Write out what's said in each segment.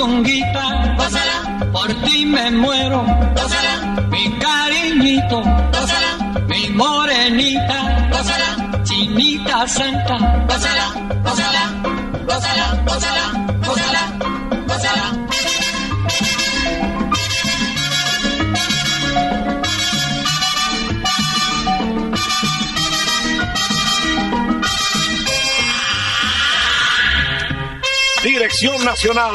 Mi puchunguita, gózala, por ti me muero, mi cariñito, mi morenita, chinita santa. Dirección Nacional,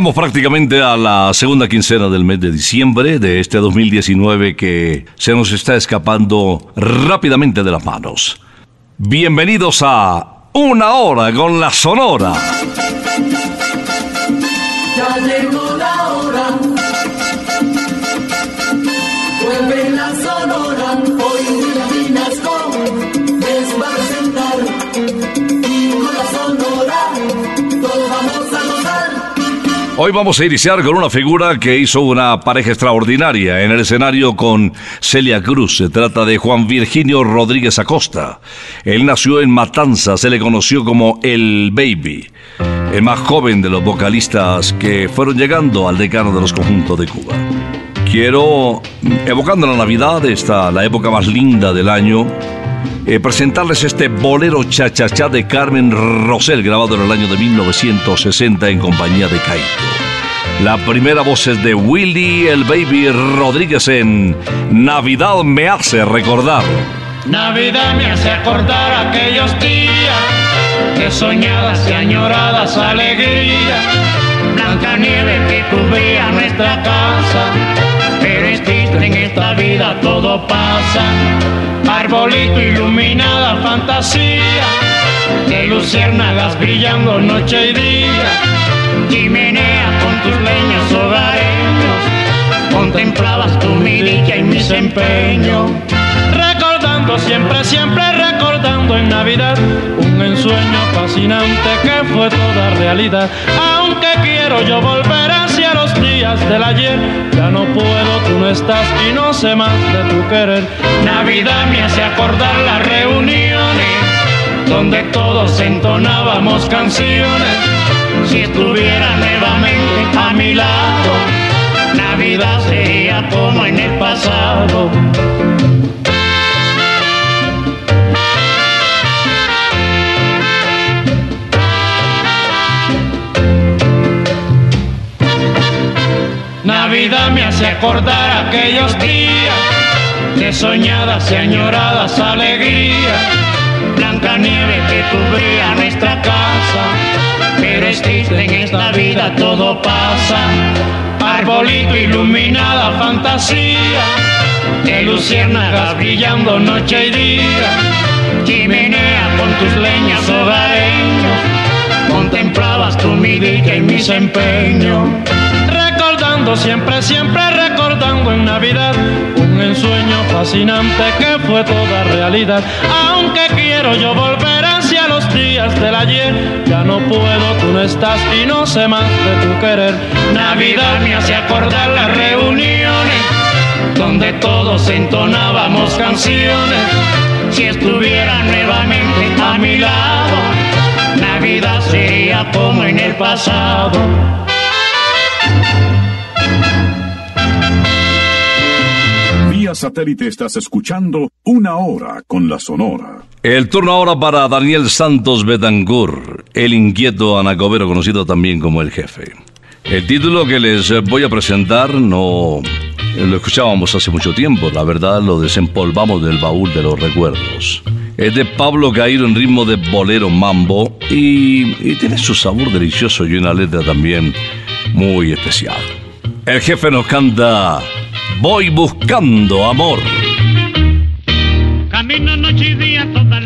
Llegamos prácticamente a la segunda quincena del mes de diciembre de este 2019 que se nos está escapando rápidamente de las manos. Bienvenidos a Una Hora con la Sonora. Hoy vamos a iniciar con una figura que hizo una pareja extraordinaria en el escenario con Celia Cruz. Se trata de Juan Virginio Rodríguez Acosta. Él nació en Matanzas, se le conoció como El Baby, el más joven de los vocalistas que fueron llegando al decano de los conjuntos de Cuba. Quiero, evocando la Navidad, esta la época más linda del año, eh, presentarles este bolero cha-cha-cha de Carmen Rosell, grabado en el año de 1960 en compañía de Caito. La primera voz es de Willy el Baby Rodríguez en Navidad me hace recordar. Navidad me hace acordar aquellos días de soñadas y añoradas alegrías. Blanca nieve que cubría nuestra casa, en esta vida todo pasa. Arbolito iluminada fantasía, de luciérnagas brillando noche y día. Chimenea con tus leños hogareños, contemplabas tu mi dicha y mis empeños. Recordando siempre, siempre recordando en Navidad un ensueño fascinante que fue toda realidad. Aunque quiero yo volver hacia días del ayer, ya no puedo, tú no estás y no sé más de tu querer. Navidad me hace acordar las reuniones donde todos entonábamos canciones. Si estuviera nuevamente a mi lado, Navidad sería como Acordar aquellos días de soñadas y añoradas alegrías. Blanca nieve que cubría nuestra casa, pero es triste en esta vida todo pasa. Arbolito iluminada fantasía, de luciérnagas brillando noche y día. Chimenea con tus leñas hogareños, contemplabas tu mi dicha y mis empeños siempre, siempre recordando en Navidad un ensueño fascinante que fue toda realidad. Aunque quiero yo volver hacia los días del ayer, ya no puedo, tú no estás y no sé más de tu querer. Navidad me hace acordar las reuniones donde todos entonábamos canciones. Si estuviera nuevamente a mi lado, Navidad sería como en el pasado. Vía satélite estás escuchando Una Hora con la Sonora. El turno ahora para Daniel Santos Betancourt, el inquieto anacobero conocido también como el jefe. El título que les voy a presentar no lo escuchábamos hace mucho tiempo, la verdad lo desempolvamos del baúl de los recuerdos. Es de Pablo Cairo en ritmo de bolero mambo y, y tiene su sabor delicioso y una letra también muy especial. El jefe nos canta Voy buscando amor. Camino noche y día toda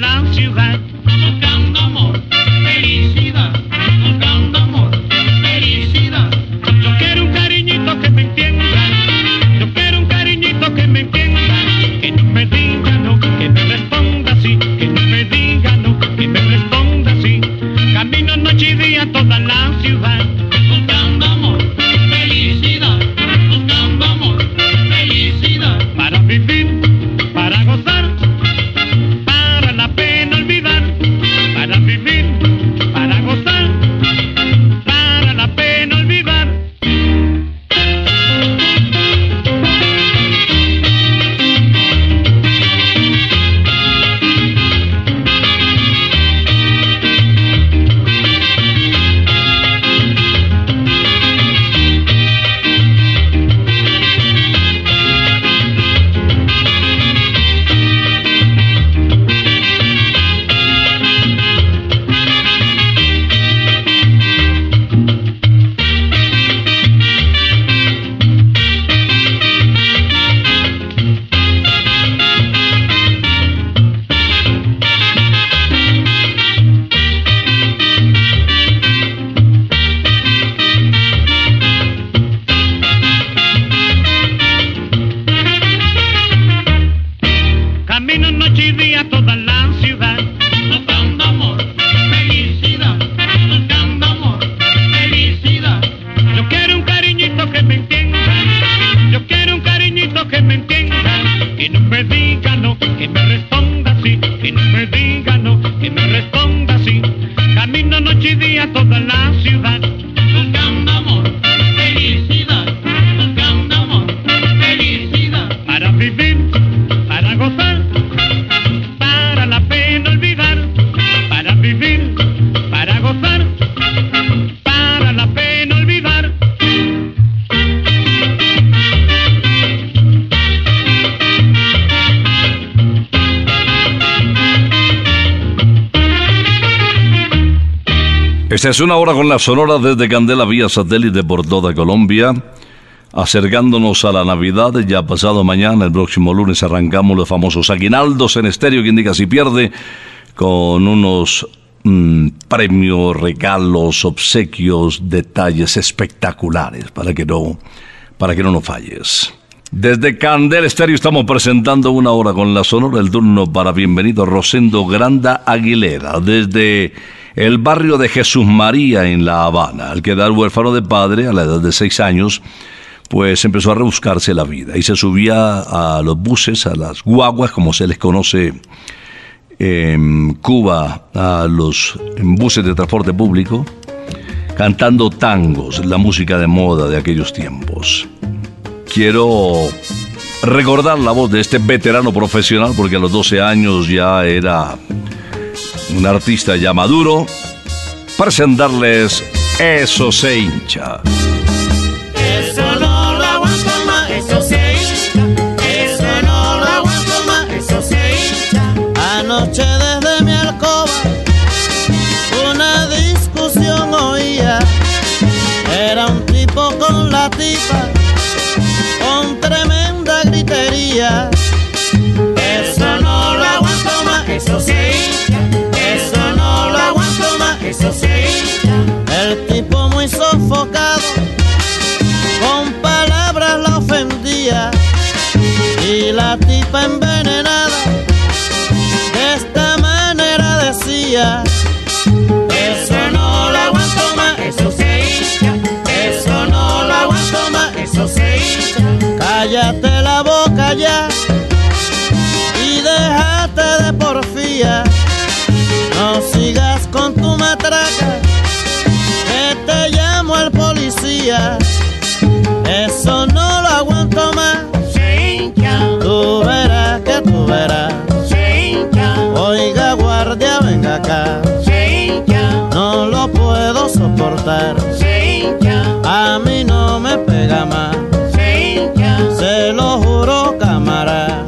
Esta es una hora con la sonora desde Candela vía satélite por toda Colombia. Acercándonos a la Navidad, ya pasado mañana, el próximo lunes, arrancamos los famosos aguinaldos en estéreo que indica si pierde, con unos mm, premios, regalos, obsequios, detalles espectaculares para que no, para que no nos falles. Desde Candel Estéreo estamos presentando una hora con la sonora del turno para bienvenido Rosendo Granda Aguilera desde el barrio de Jesús María en La Habana. Al quedar huérfano de padre a la edad de seis años, pues empezó a rebuscarse la vida y se subía a los buses, a las guaguas, como se les conoce en Cuba, a los buses de transporte público, cantando tangos, la música de moda de aquellos tiempos quiero recordar la voz de este veterano profesional porque a los 12 años ya era un artista ya maduro, presentarles Eso se hincha. Eso no lo aguanto más, eso se hincha. Eso no lo aguanto más, eso se hincha. Anoche desde mi alcoba una discusión oía. Era un tipo con la tipa con tremenda gritería. El tipo muy sofocado, con palabras la ofendía. Y la tipa envenenada, de esta manera decía. Eso no lo aguanto más, eso se hincha. Eso no lo aguanto más, eso se hincha. Cállate la boca ya y déjate de porfía. Eso no lo aguanto más. Tú verás que tú verás. Oiga, guardia, venga acá. No lo puedo soportar. A mí no me pega más. Se lo juro, cámara.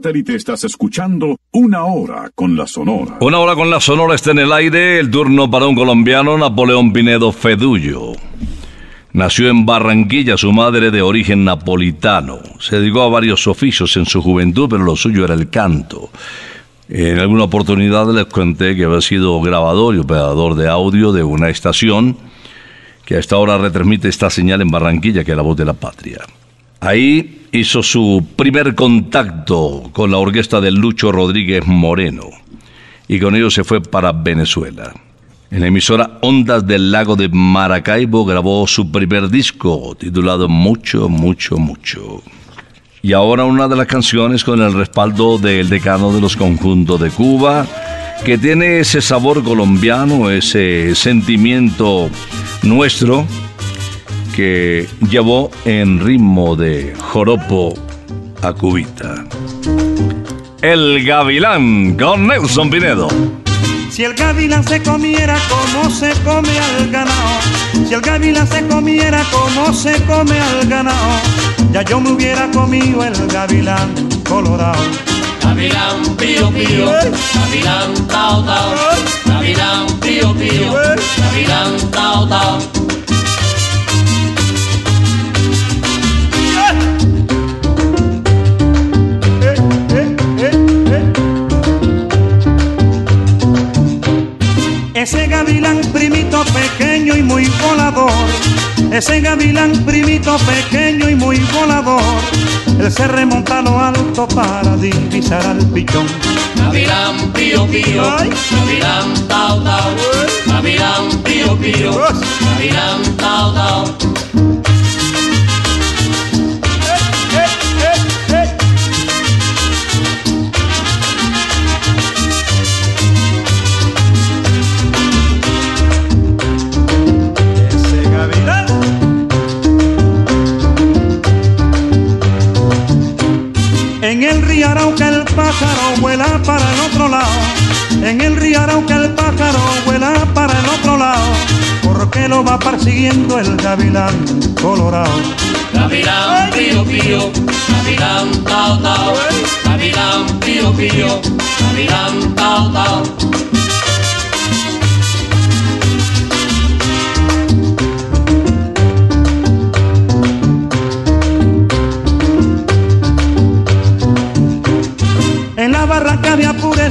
Satélite estás escuchando una hora con la sonora. Una hora con la sonora está en el aire, el turno para un colombiano, Napoleón Pinedo Fedullo. Nació en Barranquilla, su madre de origen napolitano. Se dedicó a varios oficios en su juventud, pero lo suyo era el canto. En alguna oportunidad les conté que había sido grabador y operador de audio de una estación que hasta ahora retransmite esta señal en Barranquilla, que es la voz de la patria. Ahí hizo su primer contacto con la orquesta de Lucho Rodríguez Moreno y con ello se fue para Venezuela. En la emisora Ondas del Lago de Maracaibo grabó su primer disco titulado Mucho, mucho, mucho. Y ahora una de las canciones con el respaldo del decano de los conjuntos de Cuba, que tiene ese sabor colombiano, ese sentimiento nuestro que llevó en ritmo de joropo a cubita. El Gavilán con Nelson Pinedo. Si el gavilán se comiera como se come al ganado, si el gavilán se comiera como se come al ganado, ya yo me hubiera comido el gavilán colorado. Gavilán pío pío, gavilán tao tao, gavilán pío pío, gavilán tao tao. Gavilán primito pequeño y muy volador, Ese gavilán primito pequeño y muy volador, él se remonta a lo alto para divisar al pichón. Gavilán pío pío, gavilán tao tao, gavilán pío pío, gavilán tao tao. En el río Arauca el pájaro vuela para el otro lado. Porque lo va persiguiendo el gavilán colorado. Gavilán pío pío, gavilán tao tao, gavilán pío pío, gavilán tao tao. En la barranca de Apure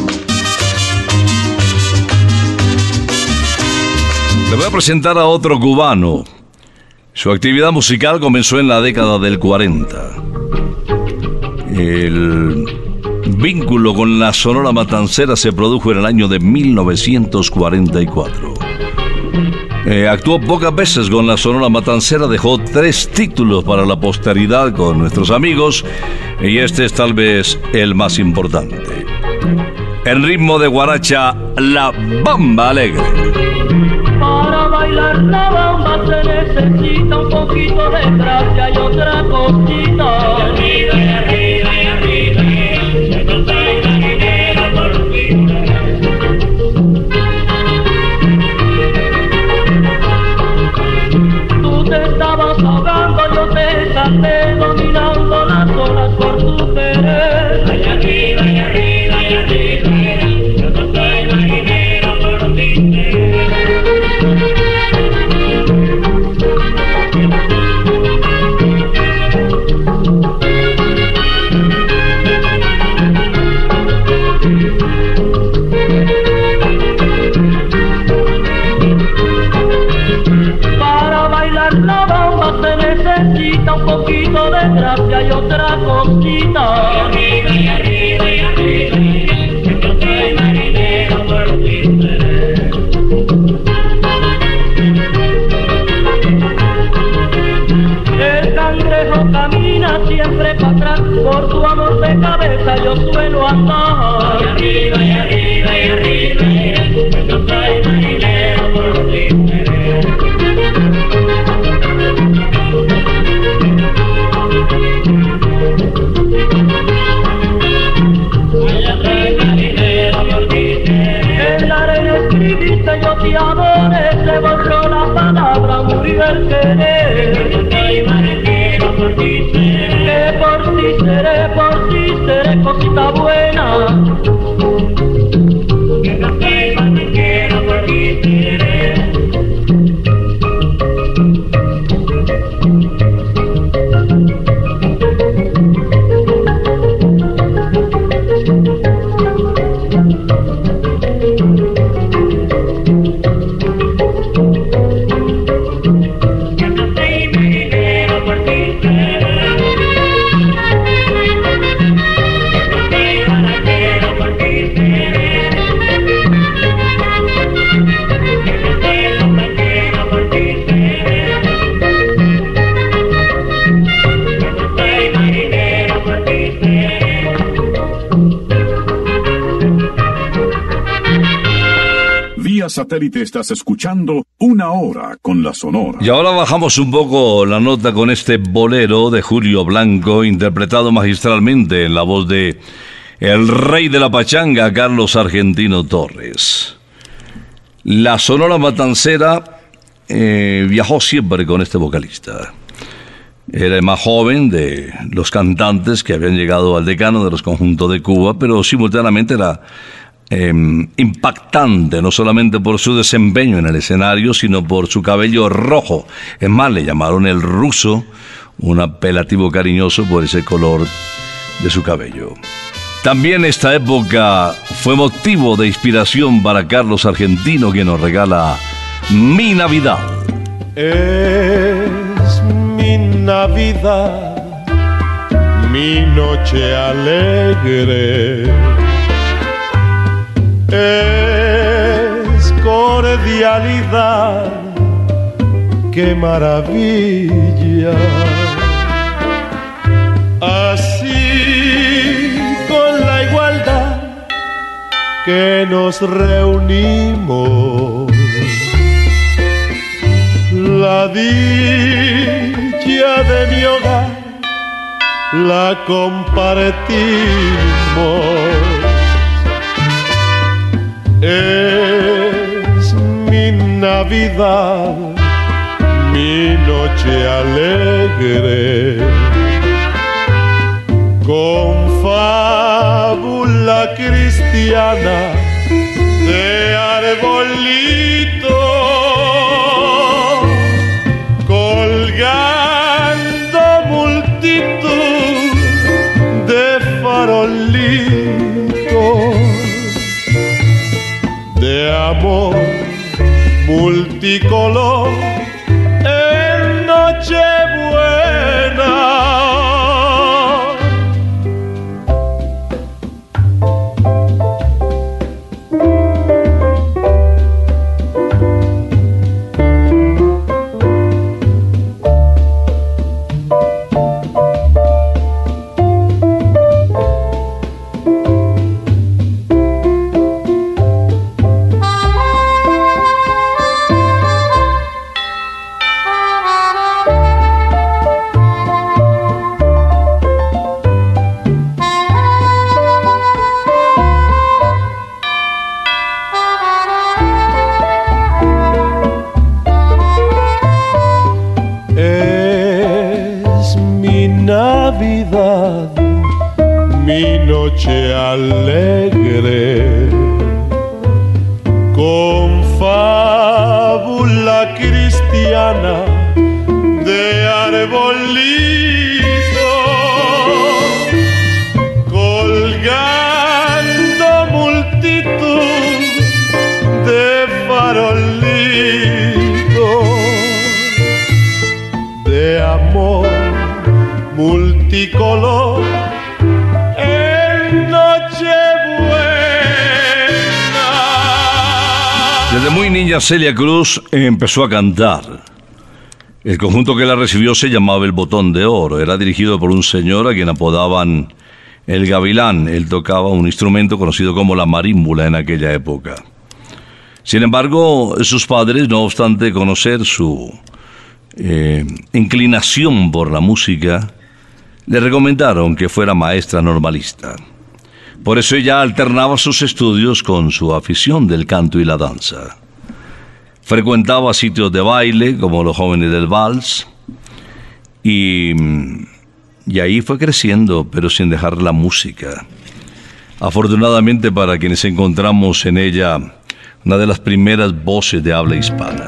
Le voy a presentar a otro cubano. Su actividad musical comenzó en la década del 40. El vínculo con la Sonora Matancera se produjo en el año de 1944. Eh, actuó pocas veces con la Sonora Matancera, dejó tres títulos para la posteridad con nuestros amigos y este es tal vez el más importante. En ritmo de guaracha, La Bamba Alegre. Bailar la bamba se necesita un poquito de gracia y otra cosita. Y arriba, y arriba, y arriba, se consigue dinero por fin. Tú te estabas ahogando, yo te salté dominando las olas por tu querer. Y arriba, yo suelo andar. Satélite estás escuchando Una Hora con la Sonora. Y ahora bajamos un poco la nota con este bolero de Julio Blanco, interpretado magistralmente en la voz de el rey de la pachanga, Carlos Argentino Torres. La Sonora Matancera eh, viajó siempre con este vocalista. Era el más joven de los cantantes que habían llegado al decano de los conjuntos de Cuba, pero simultáneamente era em, impactante, no solamente por su desempeño en el escenario, sino por su cabello rojo. Es más, le llamaron el ruso, un apelativo cariñoso por ese color de su cabello. También esta época fue motivo de inspiración para Carlos Argentino, que nos regala Mi Navidad. Es mi Navidad, mi noche alegre. Es cordialidad, qué maravilla. Así con la igualdad que nos reunimos la dicha de mi hogar la compartimos. Es mi Navidad, mi noche alegre. Con fábula cristiana tricolor. Celia Cruz empezó a cantar. El conjunto que la recibió se llamaba El Botón de Oro. Era dirigido por un señor a quien apodaban El Gavilán. Él tocaba un instrumento conocido como la marímbula en aquella época. Sin embargo, sus padres, no obstante conocer su eh, inclinación por la música, le recomendaron que fuera maestra normalista. Por eso ella alternaba sus estudios con su afición del canto y la danza. Frecuentaba sitios de baile como los jóvenes del vals y, y ahí fue creciendo, pero sin dejar la música. Afortunadamente para quienes encontramos en ella una de las primeras voces de habla hispana.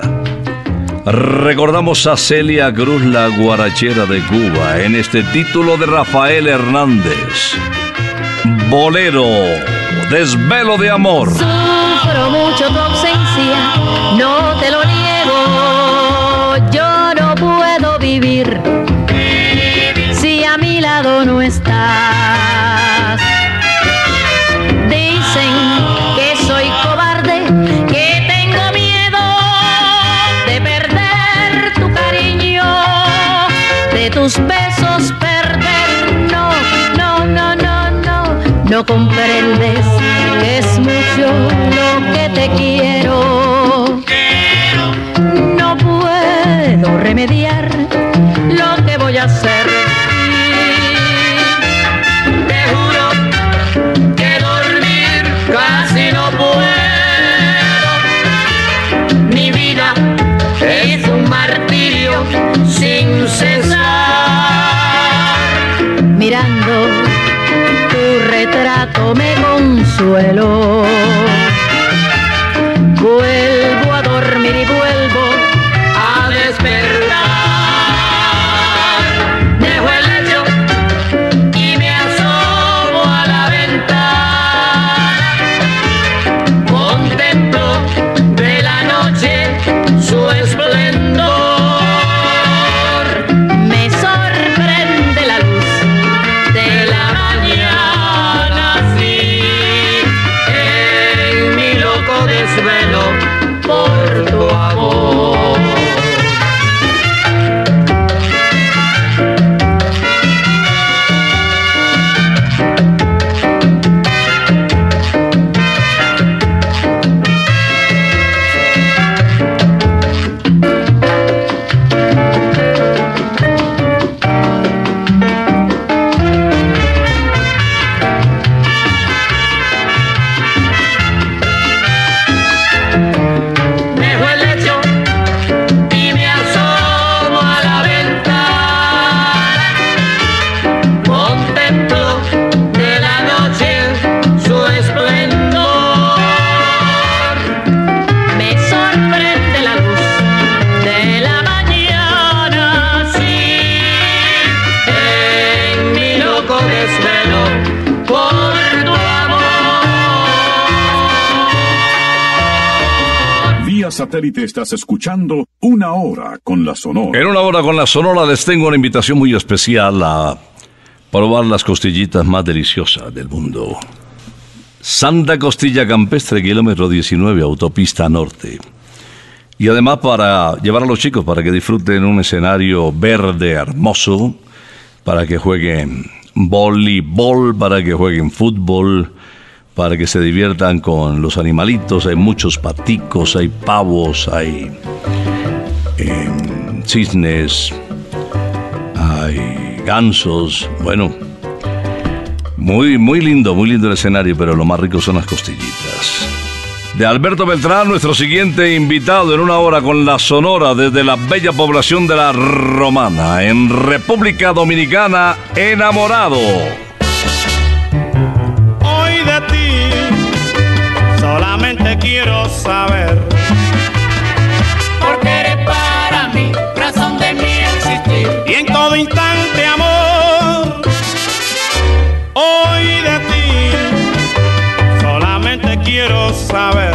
Recordamos a Celia Cruz, la guarachera de Cuba, en este título de Rafael Hernández. Bolero, desvelo de amor. Sufro mucho no te lo niego. Yo no puedo vivir si a mi lado no estás. Dicen que soy cobarde, que tengo miedo de perder tu cariño, de tus besos perder. No, no, no, no, no, no comprendes remediar lo que voy a hacer. Te juro que dormir casi no puedo. Mi vida es un martirio sin cesar. Mirando tu retrato me consuelo. Estás escuchando Una Hora con la Sonora. En una hora con la Sonora les tengo una invitación muy especial a probar las costillitas más deliciosas del mundo. Santa Costilla Campestre, kilómetro 19, autopista norte. Y además para llevar a los chicos para que disfruten un escenario verde hermoso, para que jueguen voleibol, para que jueguen fútbol, para que se diviertan con los animalitos. Hay muchos paticos, hay pavos, hay em, cisnes, hay gansos. Bueno, muy, muy lindo, muy lindo el escenario, pero lo más rico son las costillitas. De Alberto Beltrán, nuestro siguiente invitado en una hora con la Sonora desde la bella población de La Romana, en República Dominicana, enamorado. Solamente quiero saber Porque eres para mí razón de mi existir. y en todo instante amor. Hoy de ti solamente quiero saber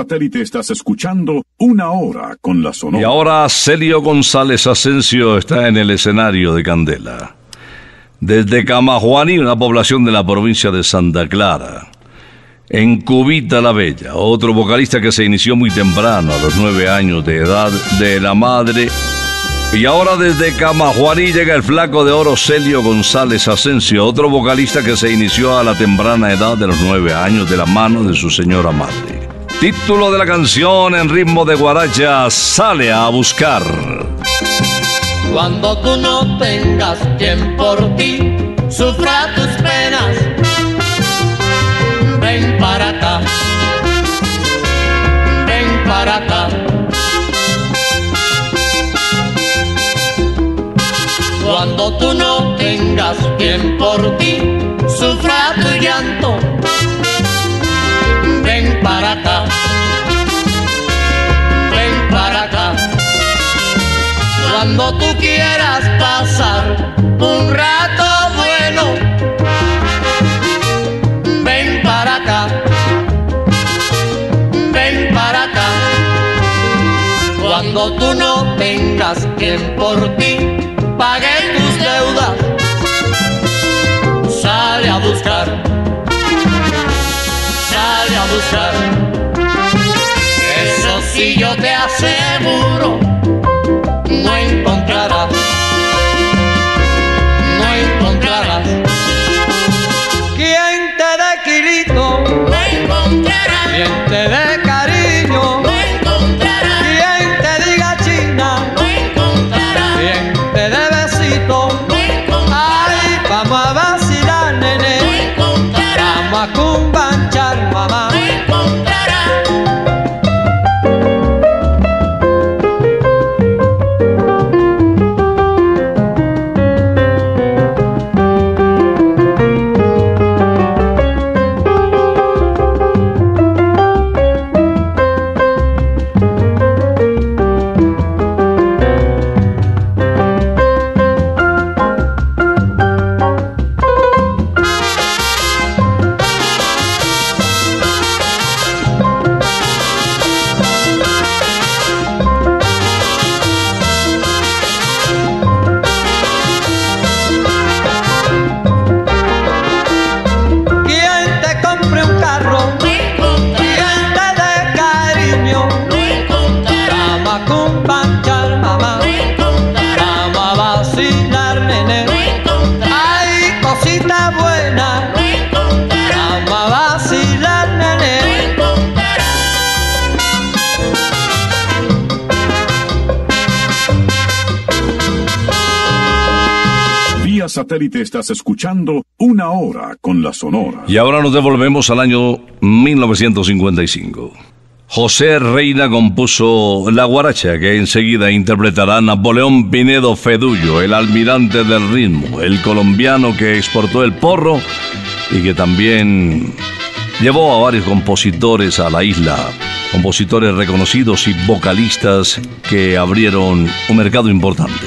satélite estás escuchando Una Hora con la Sonora. Y ahora Celio González Asensio está en el escenario de Candela. Desde Camajuaní, una población de la provincia de Santa Clara. En Cubita la Bella, otro vocalista que se inició muy temprano, a los nueve años de edad, de la madre. Y ahora desde Camajuaní llega el flaco de oro Celio González Asensio, otro vocalista que se inició a la temprana edad de los nueve años de la mano de su señora madre. Título de la canción en ritmo de guaracha, Sale a buscar. Cuando tú no tengas quien por ti sufra tus penas, ven para acá, ven para acá. Cuando tú no tengas quien por ti sufra tu llanto, Cuando tú quieras pasar un rato bueno, ven para acá, ven para acá. Cuando tú no tengas quien por ti estás escuchando Una Hora con la Sonora. Y ahora nos devolvemos al año 1955. José Reina compuso La Guaracha, que enseguida interpretará Napoleón Pinedo Fedullo, el almirante del ritmo, el colombiano que exportó el porro y que también llevó a varios compositores a la isla, compositores reconocidos y vocalistas que abrieron un mercado importante.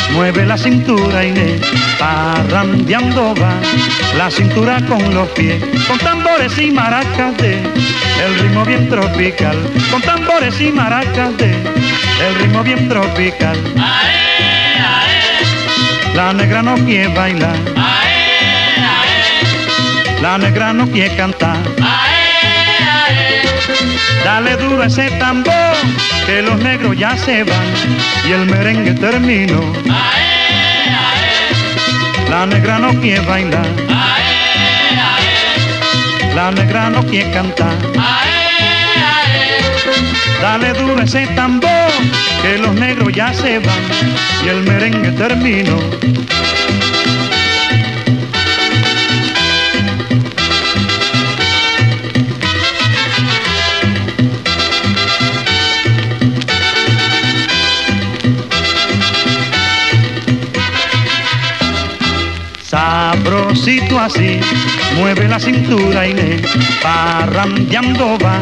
mueve la cintura y le parrandeando va la cintura con los pies, con tambores y maracas de el ritmo bien tropical, con tambores y maracas de el ritmo bien tropical. La negra no quiere bailar, la negra no quiere cantar. Dale duro ese tambor, que los negros ya se van y el merengue terminó. La negra no quiere bailar, la negra no quiere cantar. Dale duro ese tambor, que los negros ya se van y el merengue terminó. Sabrosito así, mueve la cintura y le parrandeando va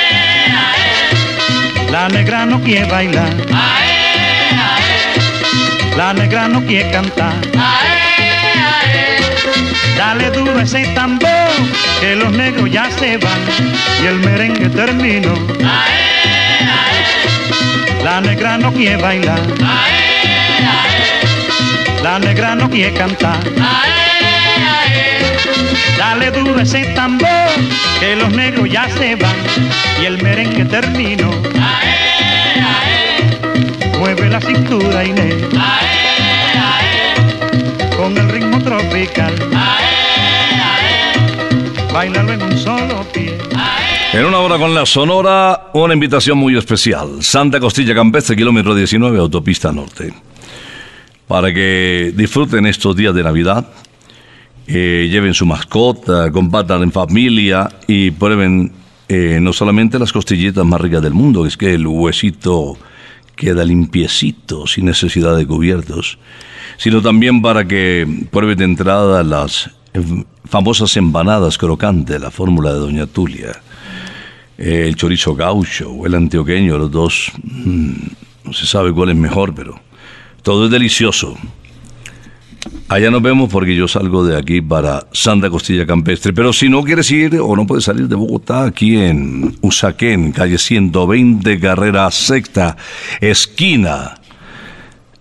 La negra no quiere bailar, la negra no quiere cantar. Dale duro ese tambor, que los negros ya se van y el merengue terminó. La negra no quiere bailar, la negra no quiere cantar. Dale duro ese tambor, que los negros ya se van y el merengue terminó. Mueve la cintura Inés, con el ritmo tropical. Bailalo en un solo pie. En una hora con la Sonora, una invitación muy especial. Santa Costilla Campestre, kilómetro 19, autopista norte. Para que disfruten estos días de Navidad, eh, lleven su mascota, compartan en familia y prueben eh, no solamente las costillitas más ricas del mundo, es que el huesito queda limpiecito, sin necesidad de cubiertos, sino también para que prueben de entrada las famosas empanadas crocantes, la fórmula de Doña Tulia, eh, el chorizo gaucho o el antioqueño, los dos, mm, no se sabe cuál es mejor, pero todo es delicioso. Allá nos vemos porque yo salgo de aquí para Santa Costilla Campestre. Pero si no quieres ir o no puedes salir de Bogotá, aquí en Usaquén, calle 120, carrera sexta, esquina.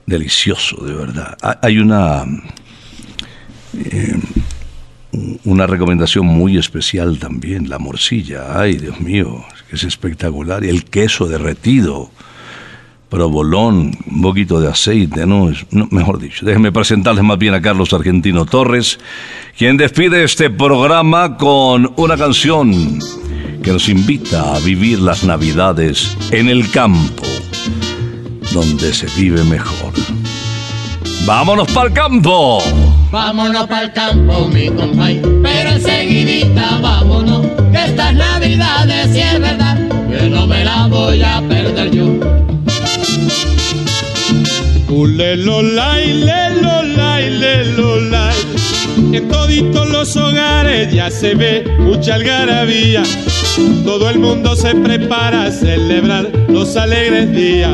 Delicioso, de verdad. Ha- Hay una, eh, una recomendación muy especial también, la morcilla. Ay, Dios mío, es espectacular. Y el queso derretido provolón, un poquito de aceite, ¿no? Mejor dicho, déjenme presentarles más bien a Carlos Argentino Torres, quien despide este programa con una canción que nos invita a vivir las Navidades en el campo, donde se vive mejor. ¡Vámonos para el campo! Vámonos para el campo, mi compay, pero enseguidita vámonos, que estas navidades si es verdad, que no me la voy a perder yo. Ulelolay, lelolay, lelolay. En toditos los hogares ya se ve mucha algarabía. Todo el mundo se prepara a celebrar los alegres días.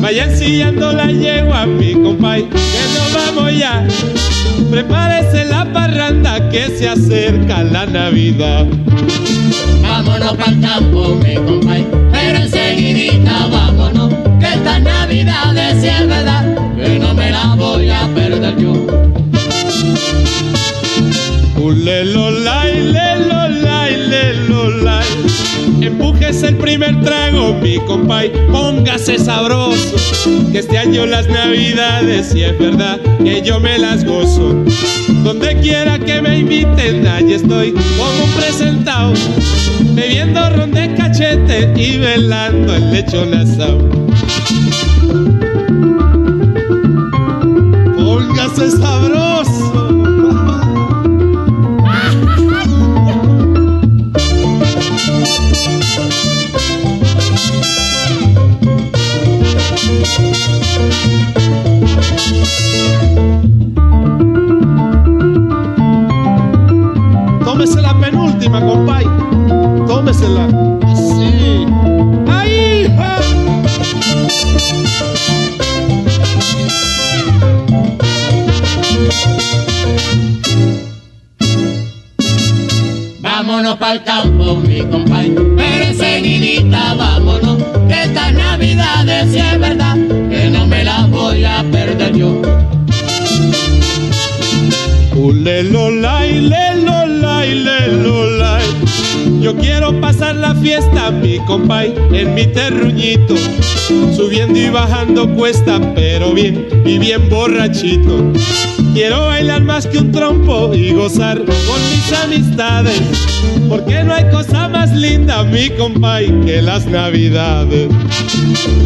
Vayan sillando la yegua, mi compay, que nos vamos ya. Prepárese la parranda que se acerca la Navidad. Vámonos para el campo, mi compay, enseguidita vámonos, que estas navidades si es verdad, que no me la voy a perder yo. Ulelolay, lelolay, lelolay. Empújese el primer trago, mi compay, póngase sabroso. Que este año las navidades, si es verdad, que yo me las gozo. Donde quiera que me inviten, allí estoy como un presentado. Bebiendo ron de cachete y velando el lechón asado. Póngase sabroso. Así. ¡Ahí! ja! Vámonos para el campo, mi compay, pero enseguidita vámonos, que estas navidades si es verdad, que no me las voy a perder yo. Ulelolay, lelolay, Yo quiero pasar la fiesta, mi compay, en mi terruñito, subiendo y bajando cuesta, pero bien y bien borrachito. Quiero bailar más que un trompo y gozar con mis amistades, porque no hay cosa más linda, mi compay, que las navidades.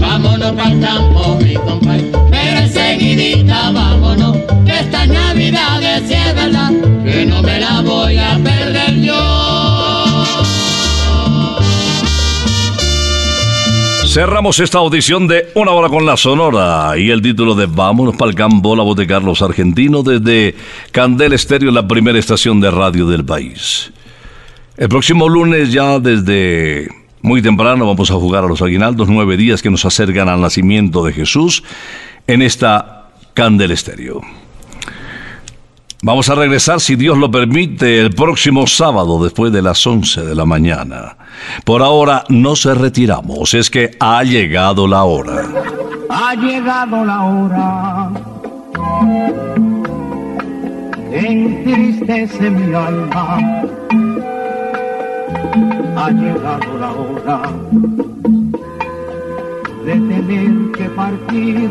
Vámonos para el campo, mi compay, pero enseguidita vámonos, que estas navidades, si es verdad, que no me la voy a perder yo. Cerramos esta audición de Una Hora con la Sonora y el título de Vámonos para el campo, la voz de Carlos Argentino desde Candel Estéreo, la primera estación de radio del país. El próximo lunes ya desde muy temprano vamos a jugar a los aguinaldos, nueve días que nos acercan al nacimiento de Jesús en esta Candel Estéreo. Vamos a regresar, si Dios lo permite, el próximo sábado después de las 11 de la mañana. Por ahora no se retiramos, es que ha llegado la hora. Ha llegado la hora entristece mi alma. Ha llegado la hora de tener que partir